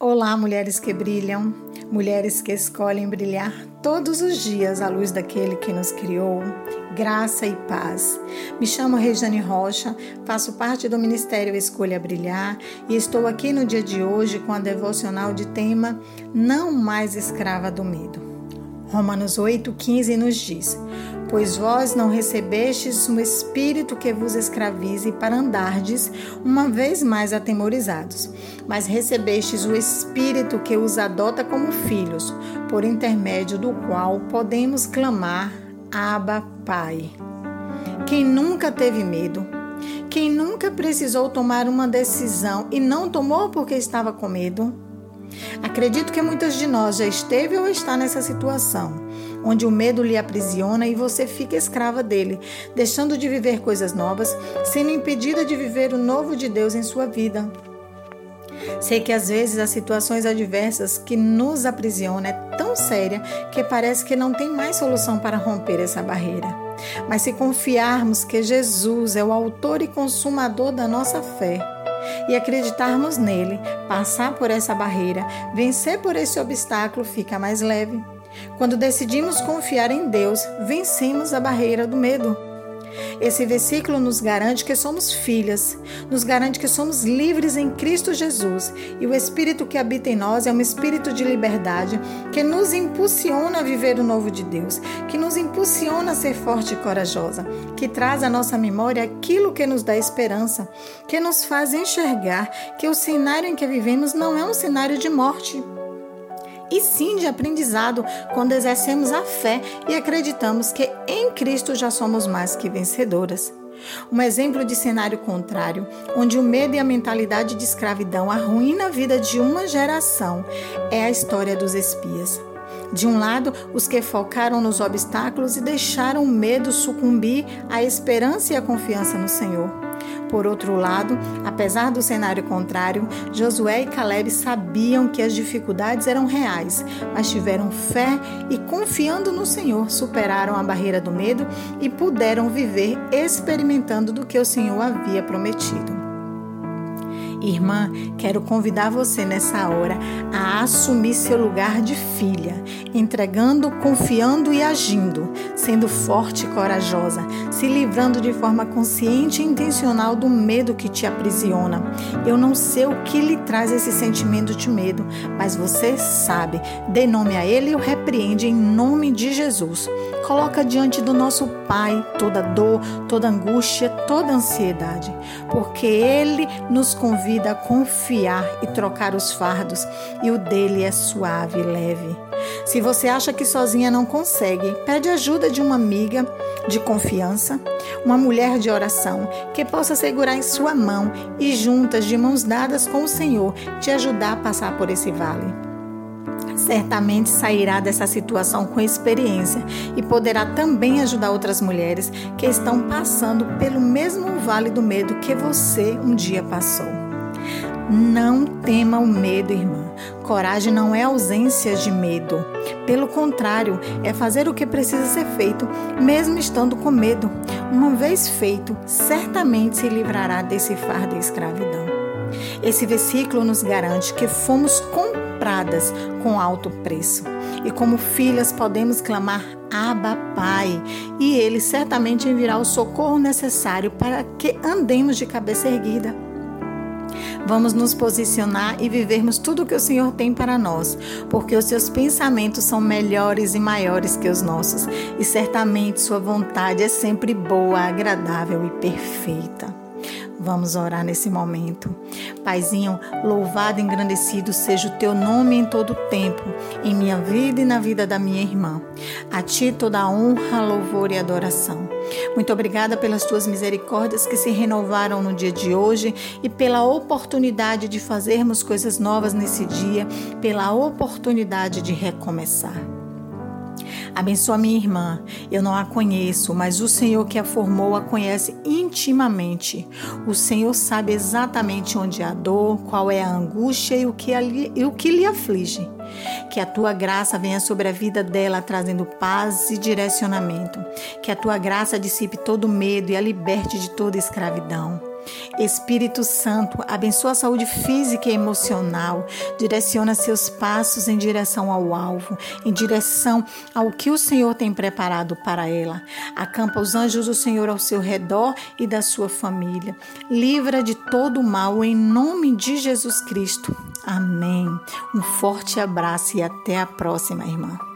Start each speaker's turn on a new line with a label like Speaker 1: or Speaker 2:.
Speaker 1: Olá, mulheres que brilham, mulheres que escolhem brilhar todos os dias à luz daquele que nos criou. Graça e paz. Me chamo Regiane Rocha, faço parte do Ministério Escolha Brilhar e estou aqui no dia de hoje com a devocional de tema Não Mais Escrava do Medo. Romanos 8,15 nos diz: Pois vós não recebestes um espírito que vos escravize para andardes uma vez mais atemorizados, mas recebestes o espírito que os adota como filhos, por intermédio do qual podemos clamar: Abba, Pai. Quem nunca teve medo? Quem nunca precisou tomar uma decisão e não tomou porque estava com medo? Acredito que muitas de nós já esteve ou está nessa situação, onde o medo lhe aprisiona e você fica escrava dele, deixando de viver coisas novas, sendo impedida de viver o novo de Deus em sua vida. Sei que às vezes as situações adversas que nos aprisionam é tão séria que parece que não tem mais solução para romper essa barreira. Mas se confiarmos que Jesus é o autor e consumador da nossa fé, e acreditarmos nele, passar por essa barreira, vencer por esse obstáculo fica mais leve. Quando decidimos confiar em Deus, vencemos a barreira do medo. Esse versículo nos garante que somos filhas, nos garante que somos livres em Cristo Jesus e o Espírito que habita em nós é um espírito de liberdade que nos impulsiona a viver o novo de Deus, que nos impulsiona a ser forte e corajosa, que traz à nossa memória aquilo que nos dá esperança, que nos faz enxergar que o cenário em que vivemos não é um cenário de morte e sim de aprendizado quando exercemos a fé e acreditamos que em Cristo já somos mais que vencedoras. Um exemplo de cenário contrário, onde o medo e a mentalidade de escravidão arruinam a vida de uma geração, é a história dos espias. De um lado, os que focaram nos obstáculos e deixaram o medo sucumbir à esperança e à confiança no Senhor. Por outro lado, apesar do cenário contrário, Josué e Caleb sabiam que as dificuldades eram reais, mas tiveram fé e, confiando no Senhor, superaram a barreira do medo e puderam viver experimentando do que o Senhor havia prometido. Irmã, quero convidar você nessa hora a assumir seu lugar de filha, entregando, confiando e agindo, sendo forte e corajosa, se livrando de forma consciente e intencional do medo que te aprisiona. Eu não sei o que lhe traz esse sentimento de medo, mas você sabe. Dê nome a ele e o repreende em nome de Jesus. Coloca diante do nosso Pai toda dor, toda angústia, toda ansiedade, porque ele nos convida a confiar e trocar os fardos, e o dele é suave e leve. Se você acha que sozinha não consegue, pede ajuda de uma amiga de confiança, uma mulher de oração que possa segurar em sua mão e juntas, de mãos dadas com o Senhor, te ajudar a passar por esse vale certamente sairá dessa situação com experiência e poderá também ajudar outras mulheres que estão passando pelo mesmo vale do medo que você um dia passou. Não tema o medo, irmã. Coragem não é ausência de medo. Pelo contrário, é fazer o que precisa ser feito, mesmo estando com medo. Uma vez feito, certamente se livrará desse fardo da escravidão. Esse versículo nos garante que fomos compradas com alto preço. E como filhas podemos clamar Abba Pai, e Ele certamente enviará o socorro necessário para que andemos de cabeça erguida. Vamos nos posicionar e vivermos tudo o que o Senhor tem para nós, porque os seus pensamentos são melhores e maiores que os nossos, e certamente sua vontade é sempre boa, agradável e perfeita. Vamos orar nesse momento. Paizinho, louvado e engrandecido seja o teu nome em todo o tempo, em minha vida e na vida da minha irmã. A ti toda a honra, louvor e adoração. Muito obrigada pelas tuas misericórdias que se renovaram no dia de hoje e pela oportunidade de fazermos coisas novas nesse dia, pela oportunidade de recomeçar. Abençoa minha irmã. Eu não a conheço, mas o Senhor que a formou a conhece intimamente. O Senhor sabe exatamente onde é a dor, qual é a angústia e o que, ali, e o que lhe aflige. Que a tua graça venha sobre a vida dela, trazendo paz e direcionamento. Que a tua graça dissipe todo medo e a liberte de toda escravidão. Espírito Santo, abençoa a saúde física e emocional, direciona seus passos em direção ao alvo, em direção ao que o Senhor tem preparado para ela. Acampa os anjos do Senhor ao seu redor e da sua família. Livra de todo o mal em nome de Jesus Cristo. Amém. Um forte abraço e até a próxima, irmã.